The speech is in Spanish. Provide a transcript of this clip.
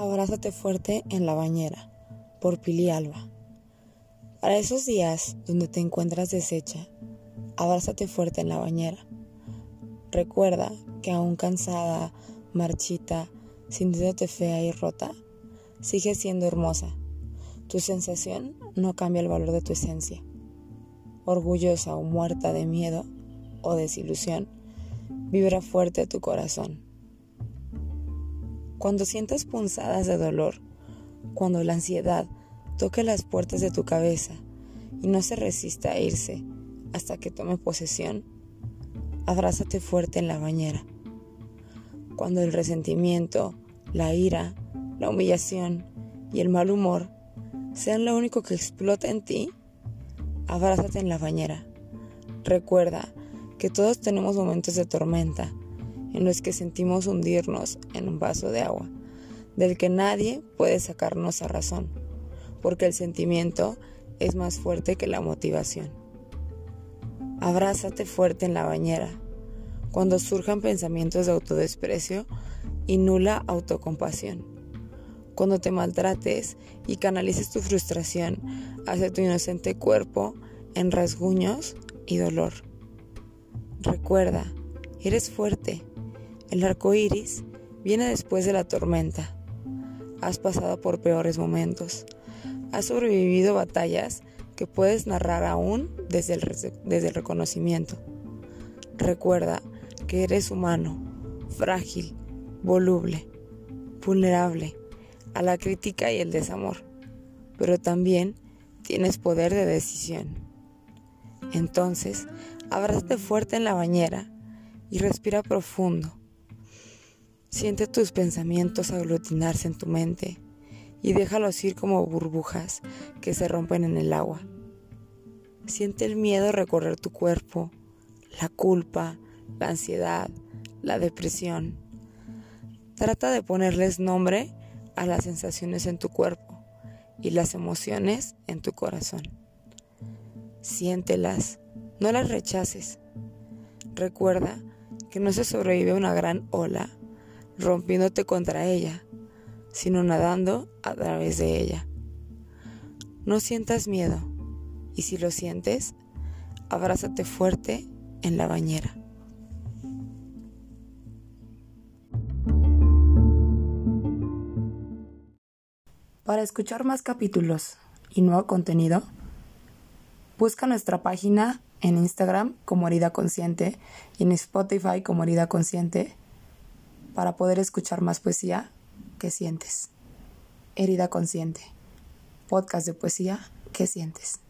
Abrázate fuerte en la bañera, por Pili Alba. Para esos días donde te encuentras deshecha, abrázate fuerte en la bañera. Recuerda que aún cansada, marchita, sintiéndote fea y rota, sigues siendo hermosa. Tu sensación no cambia el valor de tu esencia. Orgullosa o muerta de miedo o desilusión, vibra fuerte tu corazón. Cuando sientas punzadas de dolor, cuando la ansiedad toque las puertas de tu cabeza y no se resista a irse hasta que tome posesión, abrázate fuerte en la bañera. Cuando el resentimiento, la ira, la humillación y el mal humor sean lo único que explota en ti, abrázate en la bañera. Recuerda que todos tenemos momentos de tormenta en los que sentimos hundirnos en un vaso de agua, del que nadie puede sacarnos a razón, porque el sentimiento es más fuerte que la motivación. Abrázate fuerte en la bañera cuando surjan pensamientos de autodesprecio y nula autocompasión. Cuando te maltrates y canalices tu frustración hacia tu inocente cuerpo en rasguños y dolor. Recuerda, eres fuerte el arco iris viene después de la tormenta. Has pasado por peores momentos. Has sobrevivido batallas que puedes narrar aún desde el, desde el reconocimiento. Recuerda que eres humano, frágil, voluble, vulnerable a la crítica y el desamor, pero también tienes poder de decisión. Entonces, abrázate fuerte en la bañera y respira profundo. Siente tus pensamientos aglutinarse en tu mente y déjalos ir como burbujas que se rompen en el agua. Siente el miedo recorrer tu cuerpo, la culpa, la ansiedad, la depresión. Trata de ponerles nombre a las sensaciones en tu cuerpo y las emociones en tu corazón. Siéntelas, no las rechaces. Recuerda que no se sobrevive a una gran ola rompiéndote contra ella, sino nadando a través de ella. No sientas miedo y si lo sientes, abrázate fuerte en la bañera. Para escuchar más capítulos y nuevo contenido, busca nuestra página en Instagram como Herida Consciente y en Spotify como Herida Consciente para poder escuchar más poesía que sientes. Herida consciente. Podcast de poesía que sientes.